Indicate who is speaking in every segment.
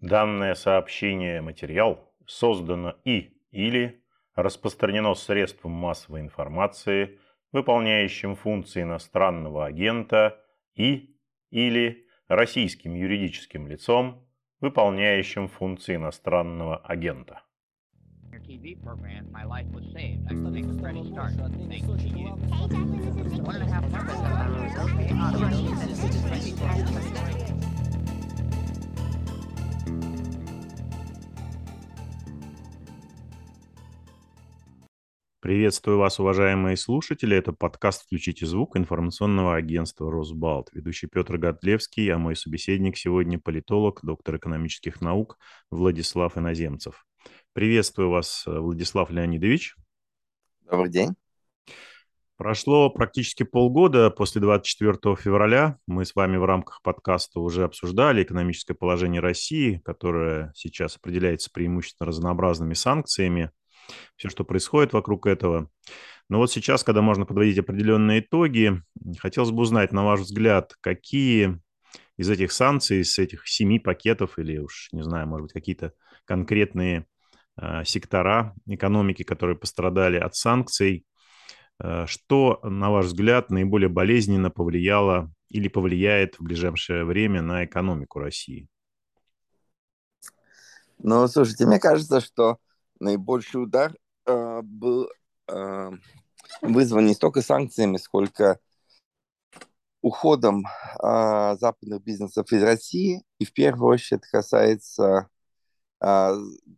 Speaker 1: Данное сообщение материал создано и или распространено средством массовой информации, выполняющим функции иностранного агента и или российским юридическим лицом, выполняющим функции иностранного агента. TV program, my life was saved. I still think it's ready to start. Thank you. One and a half Приветствую вас, уважаемые слушатели. Это подкаст «Включите звук» информационного агентства «Росбалт». Ведущий Петр Готлевский, а мой собеседник сегодня политолог, доктор экономических наук Владислав Иноземцев. Приветствую вас, Владислав Леонидович.
Speaker 2: Добрый день.
Speaker 1: Прошло практически полгода после 24 февраля. Мы с вами в рамках подкаста уже обсуждали экономическое положение России, которое сейчас определяется преимущественно разнообразными санкциями – все, что происходит вокруг этого. Но вот сейчас, когда можно подводить определенные итоги, хотелось бы узнать, на ваш взгляд, какие из этих санкций, из этих семи пакетов или уж, не знаю, может быть, какие-то конкретные э, сектора экономики, которые пострадали от санкций, э, что, на ваш взгляд, наиболее болезненно повлияло или повлияет в ближайшее время на экономику России?
Speaker 2: Ну, слушайте, мне кажется, что наибольший удар э, был э, вызван не столько санкциями, сколько уходом э, западных бизнесов из России. И в первую очередь это касается э,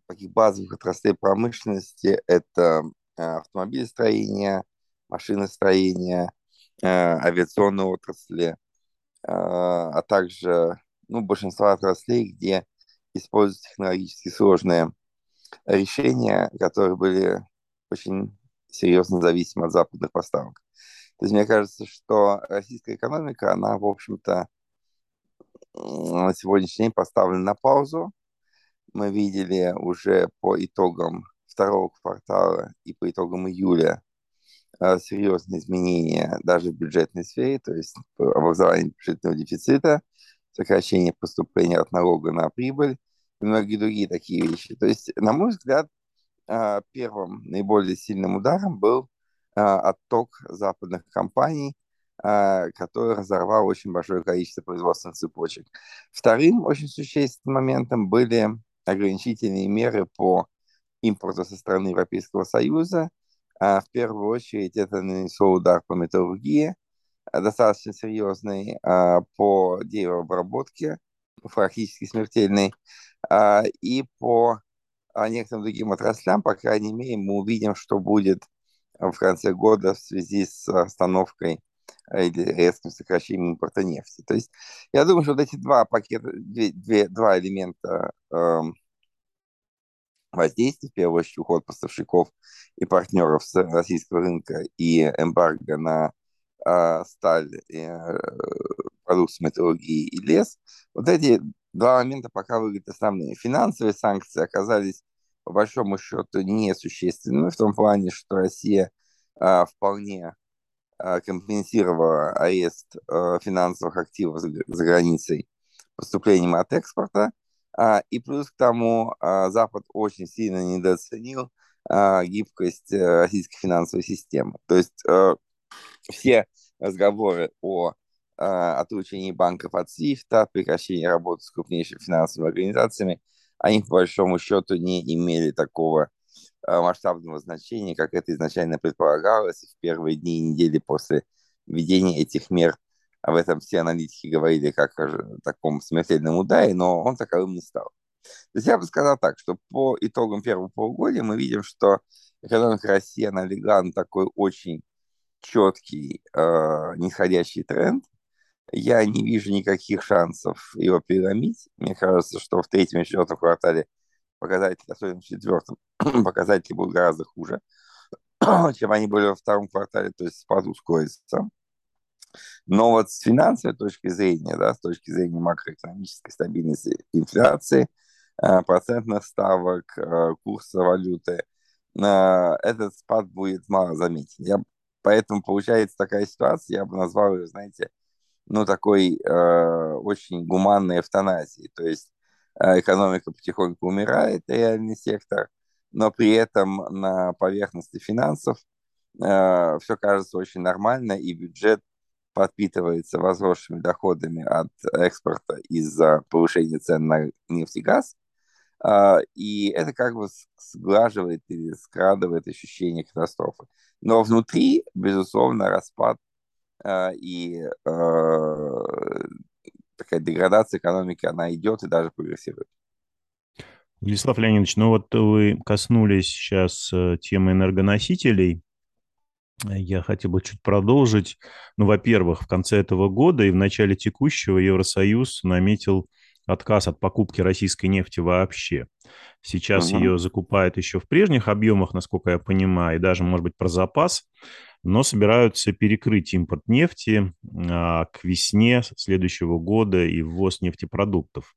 Speaker 2: таких базовых отраслей промышленности. Это э, автомобилестроение, машиностроение, э, авиационные отрасли, э, а также ну, большинство отраслей, где используются технологически сложные решения, которые были очень серьезно зависимы от западных поставок. То есть мне кажется, что российская экономика, она, в общем-то, на сегодняшний день поставлена на паузу. Мы видели уже по итогам второго квартала и по итогам июля э, серьезные изменения даже в бюджетной сфере, то есть образование бюджетного дефицита, сокращение поступления от налога на прибыль, и многие другие такие вещи. То есть, на мой взгляд, а, первым наиболее сильным ударом был а, отток западных компаний, а, который разорвал очень большое количество производственных цепочек. Вторым очень существенным моментом были ограничительные меры по импорту со стороны Европейского Союза. В первую очередь это нанесло удар по металлургии, достаточно серьезный по деревообработке, практически смертельный. А, и по а, некоторым другим отраслям, по крайней мере, мы увидим, что будет в конце года в связи с остановкой э, или резким сокращением импорта нефти. То есть я думаю, что вот эти два пакета, две, две, два элемента э, воздействия, в первую очередь уход поставщиков и партнеров с российского рынка и эмбарго на э, сталь, э, продукцию металлургии и лес, вот эти два момента пока выглядят основными. Финансовые санкции оказались по большому счету несущественными в том плане, что Россия а, вполне а, компенсировала арест а, финансовых активов за, границей поступлением от экспорта. А, и плюс к тому Запад очень сильно недооценил гибкость а, российской финансовой системы. То есть а, все разговоры о отлучении банков от СИФТа, прекращении работы с крупнейшими финансовыми организациями, они, по большому счету, не имели такого а, масштабного значения, как это изначально предполагалось. В первые дни и недели после введения этих мер об этом все аналитики говорили как о таком смертельном ударе, но он таковым не стал. То есть я бы сказал так, что по итогам первого полугодия мы видим, что экономика России она легла на такой очень четкий э, нисходящий тренд, я не вижу никаких шансов его переломить. Мне кажется, что в третьем и четвертом квартале показатели, особенно в четвертом, показатели будут гораздо хуже, чем они были во втором квартале, то есть спад ускорится. Но вот с финансовой точки зрения, да, с точки зрения макроэкономической стабильности инфляции, э, процентных ставок, э, курса валюты, э, этот спад будет мало заметен. Я, поэтому получается такая ситуация, я бы назвал ее, знаете, ну, такой э, очень гуманной эвтаназии. То есть экономика потихоньку умирает, реальный сектор, но при этом на поверхности финансов э, все кажется очень нормально, и бюджет подпитывается возросшими доходами от экспорта из-за повышения цен на нефть и газ. Э, и это как бы сглаживает или скрадывает ощущение катастрофы. Но внутри, безусловно, распад э, и э, такая деградация экономики, она идет и даже прогрессирует.
Speaker 1: Владислав Леонидович, ну вот вы коснулись сейчас э, темы энергоносителей. Я хотел бы чуть продолжить. Ну, во-первых, в конце этого года и в начале текущего Евросоюз наметил отказ от покупки российской нефти вообще. Сейчас угу. ее закупают еще в прежних объемах, насколько я понимаю, и даже, может быть, про запас но собираются перекрыть импорт нефти а, к весне следующего года и ввоз нефтепродуктов.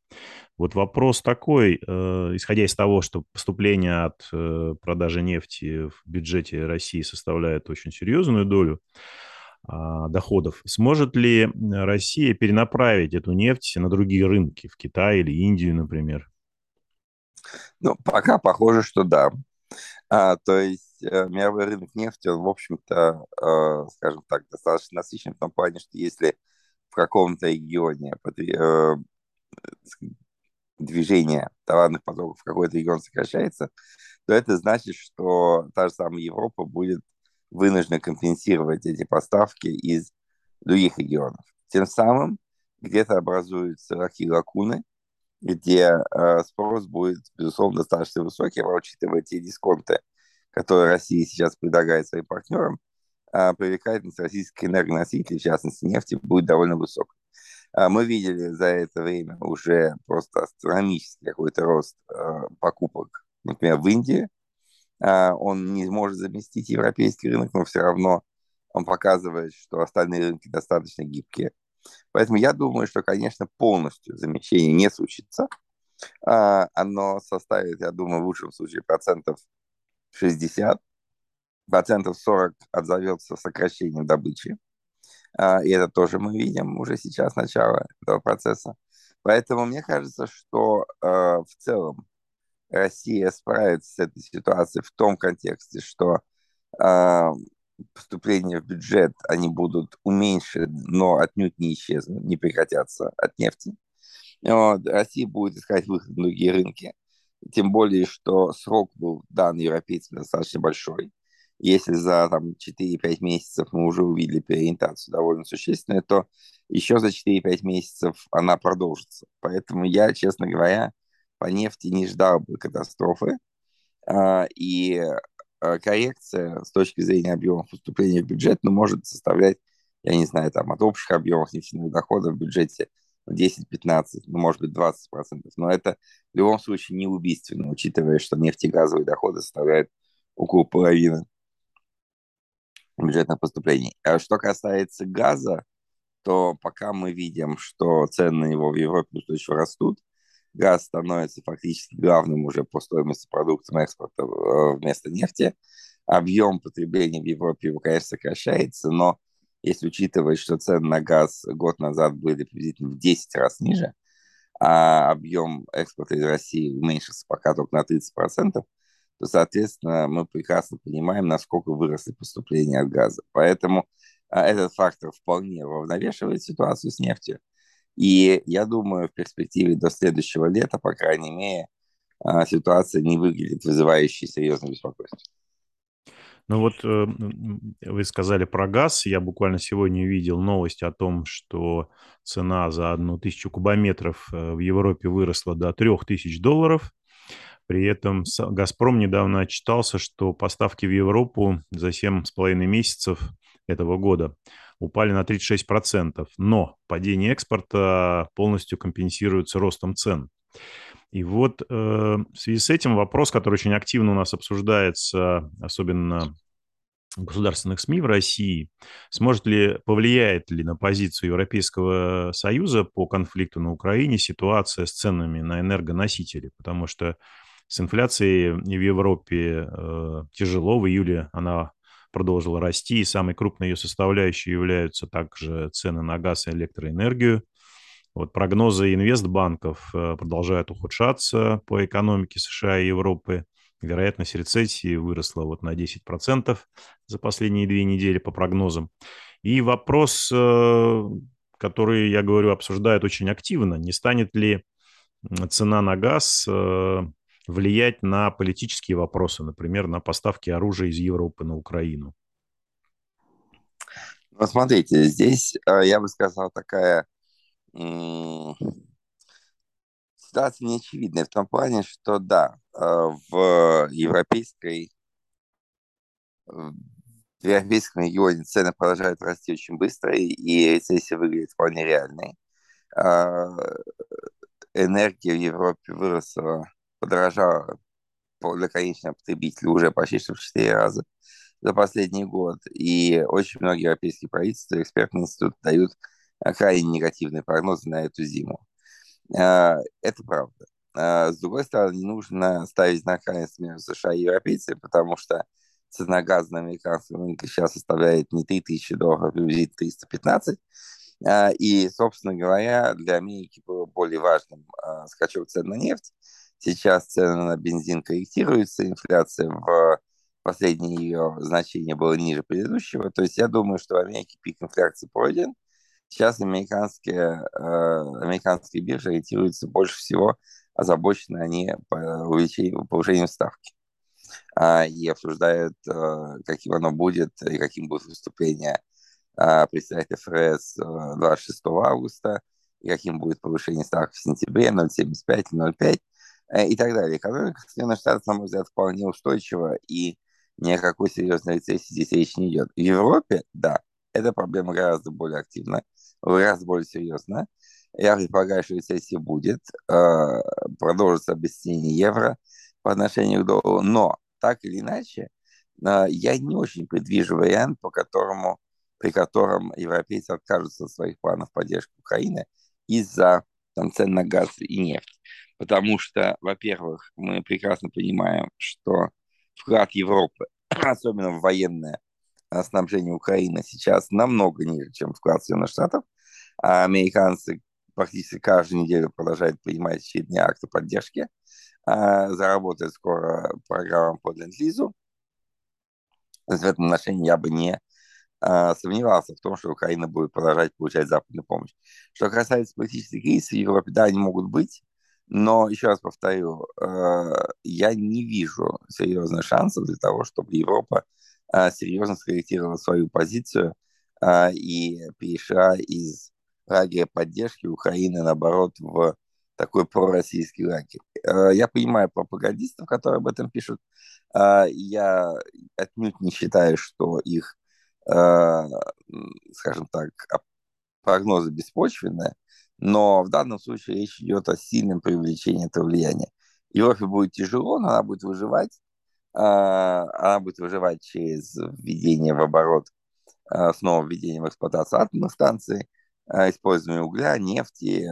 Speaker 1: Вот вопрос такой, э, исходя из того, что поступление от э, продажи нефти в бюджете России составляет очень серьезную долю доходов, сможет ли Россия перенаправить эту нефть на другие рынки, в Китай или Индию, например?
Speaker 2: Ну, пока похоже, что да. А, то есть э, мировой рынок нефти, он, в общем-то, э, скажем так, достаточно насыщен в том плане, что если в каком-то регионе э, движение товарных потоков в какой-то регион сокращается, то это значит, что та же самая Европа будет вынуждена компенсировать эти поставки из других регионов. Тем самым где-то образуются такие лакуны, где э, спрос будет, безусловно, достаточно высокий, а учитывая те дисконты, которые Россия сейчас предлагает своим партнерам, э, привлекательность российских энергоносителей, в частности нефти, будет довольно высокой. Э, мы видели за это время уже просто астрономический какой-то рост э, покупок, например, в Индии. Э, он не может заместить европейский рынок, но все равно он показывает, что остальные рынки достаточно гибкие. Поэтому я думаю, что, конечно, полностью замещение не случится. А, оно составит, я думаю, в лучшем случае процентов 60, процентов 40 отзовется сокращением добычи. А, и это тоже мы видим уже сейчас, начало этого процесса. Поэтому мне кажется, что а, в целом Россия справится с этой ситуацией в том контексте, что поступления в бюджет, они будут уменьшены, но отнюдь не исчезнут, не прекратятся от нефти. Вот. Россия будет искать выход на другие рынки. Тем более, что срок был дан европейцам достаточно большой. Если за там, 4-5 месяцев мы уже увидели переориентацию довольно существенную, то еще за 4-5 месяцев она продолжится. Поэтому я, честно говоря, по нефти не ждал бы катастрофы. А, и Э, коррекция с точки зрения объемов поступления в бюджет ну, может составлять, я не знаю, там от общих объемов нефтяных доходов в бюджете 10-15, ну, может быть, 20%. Но это в любом случае не убийственно, учитывая, что нефтегазовые доходы составляют около половины бюджетных поступлений. А что касается газа, то пока мы видим, что цены на него в Европе устойчиво растут, газ становится фактически главным уже по стоимости продуктом экспорта э, вместо нефти. Объем потребления в Европе его, конечно, сокращается, но если учитывать, что цены на газ год назад были приблизительно в 10 раз ниже, а объем экспорта из России уменьшился пока только на 30%, то, соответственно, мы прекрасно понимаем, насколько выросли поступления от газа. Поэтому а, этот фактор вполне равновешивает ситуацию с нефтью. И я думаю, в перспективе до следующего лета, по крайней мере, а, ситуация не выглядит вызывающей серьезное беспокойство.
Speaker 1: Ну вот э, вы сказали про газ. Я буквально сегодня видел новость о том, что цена за одну тысячу кубометров э, в Европе выросла до трех тысяч долларов. При этом «Газпром» недавно отчитался, что поставки в Европу за семь с половиной месяцев этого года упали на 36%, но падение экспорта полностью компенсируется ростом цен. И вот э, в связи с этим вопрос, который очень активно у нас обсуждается, особенно в государственных СМИ в России, сможет ли, повлияет ли на позицию Европейского Союза по конфликту на Украине ситуация с ценами на энергоносители, потому что с инфляцией в Европе э, тяжело, в июле она продолжила расти, и самой крупной ее составляющей являются также цены на газ и электроэнергию. Вот прогнозы инвестбанков э, продолжают ухудшаться по экономике США и Европы. Вероятность рецессии выросла вот на 10% за последние две недели по прогнозам. И вопрос, э, который, я говорю, обсуждают очень активно, не станет ли цена на газ э, влиять на политические вопросы, например, на поставки оружия из Европы на Украину?
Speaker 2: Ну, смотрите, здесь, я бы сказал, такая ситуация неочевидная в том плане, что да, э, в европейской в европейском регионе цены продолжают расти очень быстро, и рецессия выглядит вполне реальной. А, энергия в Европе выросла, подорожала для конечного потребителя уже почти что в 4 раза за последний год. И очень многие европейские правительства, экспертные институты дают крайне негативные прогнозы на эту зиму. А, это правда. А, с другой стороны, не нужно ставить знак равенства между США и европейцами, потому что цена газа на американском рынке сейчас составляет не 3000 долларов, а приблизительно 315. А, и, собственно говоря, для Америки было более важным скачок цен на нефть. Сейчас цены на бензин корректируются, инфляция в последнее ее значение было ниже предыдущего. То есть я думаю, что в Америке пик инфляции пройден, Сейчас американские, э, американские биржи ориентируются больше всего, озабочены они увеличением, повышением ставки. Э, и обсуждают, э, каким оно будет и каким будет выступление э, председателя ФРС э, 26 августа, и каким будет повышение ставки в сентябре 0,75, 0,5 э, и так далее. Экономика Соединенных Штатов, на мой взгляд, вполне устойчива, и ни о какой серьезной рецессии здесь речь не идет. В Европе, да, эта проблема гораздо более активна, гораздо более серьезная. Я предполагаю, что рецессия будет, э, продолжится обесценение евро по отношению к доллару, но так или иначе, э, я не очень предвижу вариант, по которому, при котором европейцы откажутся от своих планов поддержки Украины из-за там, цен на газ и нефть. Потому что, во-первых, мы прекрасно понимаем, что вклад Европы, особенно в военное снабжение Украины сейчас намного ниже, чем вклад Соединенных Штатов. А американцы практически каждую неделю продолжают принимать очередные акты поддержки. А, заработает скоро программа по ленд-лизу. В этом отношении я бы не а, сомневался в том, что Украина будет продолжать получать западную помощь. Что касается политических кризисов в Европе, да, они могут быть, но, еще раз повторю, а, я не вижу серьезных шансов для того, чтобы Европа а, серьезно скорректировала свою позицию а, и перешла из лагеря поддержки Украины, наоборот, в такой пророссийский лагерь. А, я понимаю пропагандистов, которые об этом пишут. Я отнюдь не считаю, что их, скажем так, прогнозы беспочвенные, но в данном случае речь идет о сильном привлечении этого влияния. Европе будет тяжело, но она будет выживать, а, она будет выживать через введение в оборот, а, снова введение в эксплуатацию атомных станций, а, использование угля, нефти,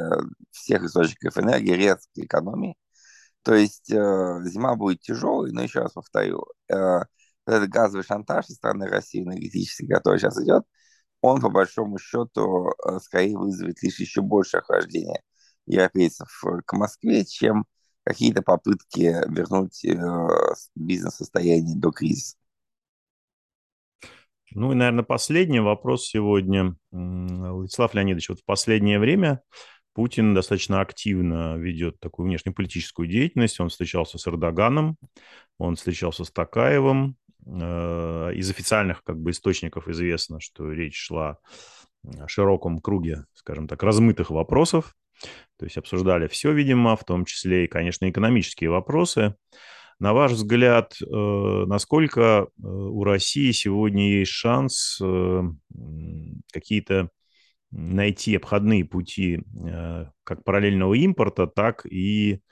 Speaker 2: всех источников энергии, резкой экономии. То есть зима будет тяжелой, но еще раз повторю, этот газовый шантаж со стороны России энергетический, который сейчас идет, он по большому счету скорее вызовет лишь еще больше охлаждения европейцев к Москве, чем какие-то попытки вернуть э, бизнес-состояние до кризиса.
Speaker 1: Ну и, наверное, последний вопрос сегодня. Владислав Леонидович, вот в последнее время Путин достаточно активно ведет такую внешнеполитическую деятельность. Он встречался с Эрдоганом, он встречался с Такаевым. Э, из официальных как бы, источников известно, что речь шла о широком круге, скажем так, размытых вопросов. То есть обсуждали все, видимо, в том числе и, конечно, экономические вопросы. На ваш взгляд, э, насколько э, у России сегодня есть шанс какие-то найти обходные пути как параллельного импорта, так и,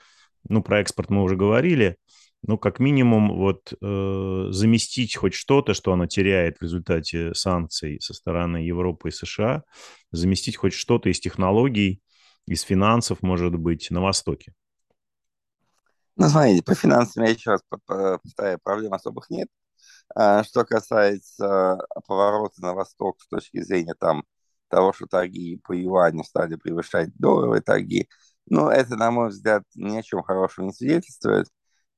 Speaker 1: ну, про экспорт мы уже говорили, ну, как минимум, вот э, заместить хоть что-то, что она теряет в результате санкций со стороны Европы и США, заместить хоть что-то из технологий, из финансов, может быть, на Востоке?
Speaker 2: Ну, смотрите, по финансам я еще раз повторяю, проблем особых нет. А, что касается поворота на восток с точки зрения там того, что торги по юаню стали превышать долларовые торги. Но это, на мой взгляд, ни о чем хорошем не свидетельствует.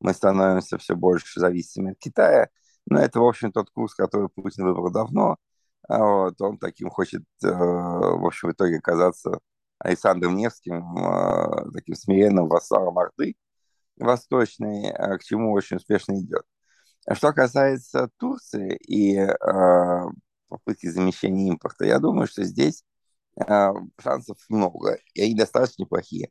Speaker 2: Мы становимся все больше зависимыми от Китая. Но это, в общем, тот курс, который Путин выбрал давно. А вот, он таким хочет, э, в общем, в итоге оказаться Александром Невским, э, таким смиренным вассалом Орды восточной, э, к чему очень успешно идет. Что касается Турции и попытки замещения импорта, я думаю, что здесь шансов много, и они достаточно неплохие.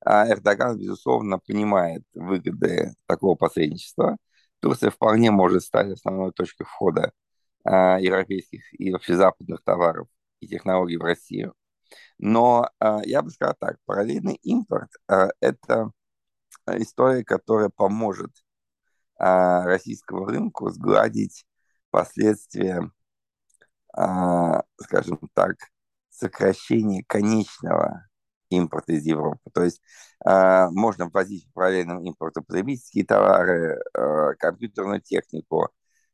Speaker 2: А Эрдоган, безусловно, понимает выгоды такого посредничества. Турция вполне может стать основной точкой входа э, европейских и вообще западных товаров и технологий в Россию. Но э, я бы сказал так, параллельный импорт э, – это история, которая поможет а, российскому рынку сгладить последствия, а, скажем так, сокращения конечного импорта из Европы. То есть а, можно ввозить в параллельном импорту потребительские товары, компьютерную технику,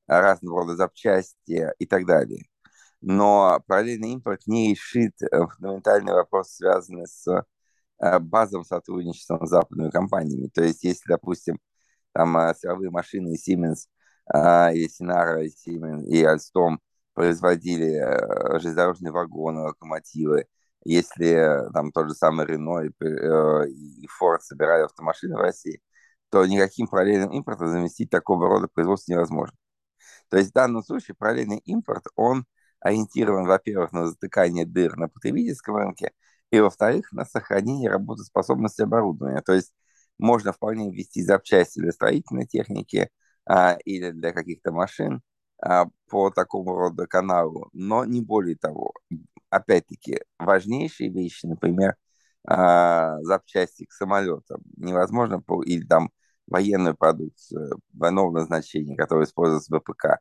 Speaker 2: разного рода запчасти и так далее. Но параллельный импорт не решит э, фундаментальный вопрос, связанный с базовым сотрудничеством с западными компаниями. То есть, если, допустим, там а, силовые машины Siemens, а, и Sinara, и Siemens, и Alstom производили а, железнодорожные вагоны, локомотивы, если там тот же самый Renault и, э, и Ford собирали автомашины в России, то никаким параллельным импортом заместить такого рода производство невозможно. То есть в данном случае параллельный импорт, он ориентирован, во-первых, на затыкание дыр на потребительском рынке, и, во-вторых, на сохранение работоспособности оборудования. То есть можно вполне ввести запчасти для строительной техники а, или для каких-то машин а, по такому рода каналу, но не более того. Опять-таки, важнейшие вещи, например, а, запчасти к самолетам, невозможно, или там военную продукцию военного назначения, которая используется в ВПК,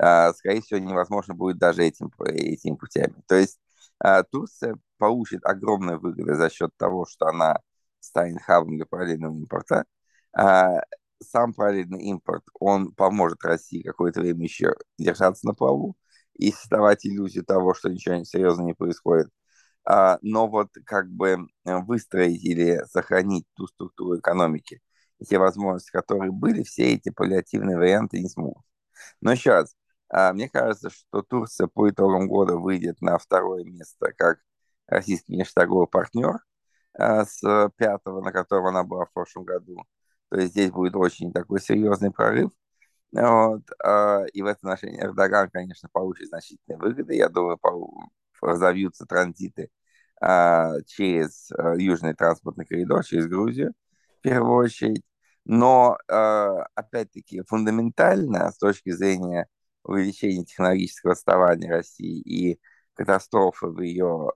Speaker 2: а, скорее всего, невозможно будет даже этим, этим путями. То есть а, Турция получит огромные выгоды за счет того, что она станет хабом для параллельного импорта. Сам параллельный импорт, он поможет России какое-то время еще держаться на плаву и создавать иллюзию того, что ничего серьезного не происходит. А, но вот как бы выстроить или сохранить ту структуру экономики, те возможности, которые были, все эти паллиативные варианты не смогут. Но раз, а, мне кажется, что Турция по итогам года выйдет на второе место как российский внешнеторговый партнер – Э, с пятого, на котором она была в прошлом году. То есть здесь будет очень такой серьезный прорыв. Вот. Э, и в этом отношении Эрдоган, конечно, получит значительные выгоды. Я думаю, разовьются транзиты э, через южный транспортный коридор, через Грузию, в первую очередь. Но, опять-таки, фундаментально, с точки зрения увеличения технологического отставания России и катастрофы в ее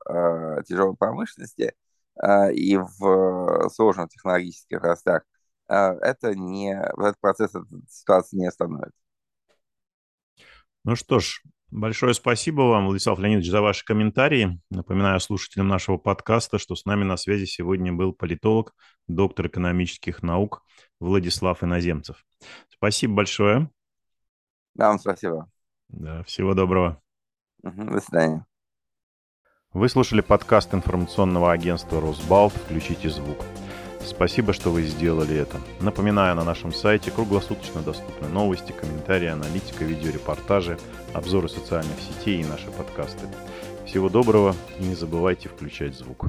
Speaker 2: тяжелой промышленности – а, и в сложных технологических а, это не, этот процесс, эта ситуация не остановит.
Speaker 1: Ну что ж, большое спасибо вам, Владислав Леонидович, за ваши комментарии. Напоминаю слушателям нашего подкаста, что с нами на связи сегодня был политолог, доктор экономических наук Владислав Иноземцев. Спасибо большое.
Speaker 2: Да, вам спасибо.
Speaker 1: Да, всего доброго.
Speaker 2: Угу, до свидания.
Speaker 1: Вы слушали подкаст информационного агентства «Росбалт. Включите звук». Спасибо, что вы сделали это. Напоминаю, на нашем сайте круглосуточно доступны новости, комментарии, аналитика, видеорепортажи, обзоры социальных сетей и наши подкасты. Всего доброго и не забывайте включать звук.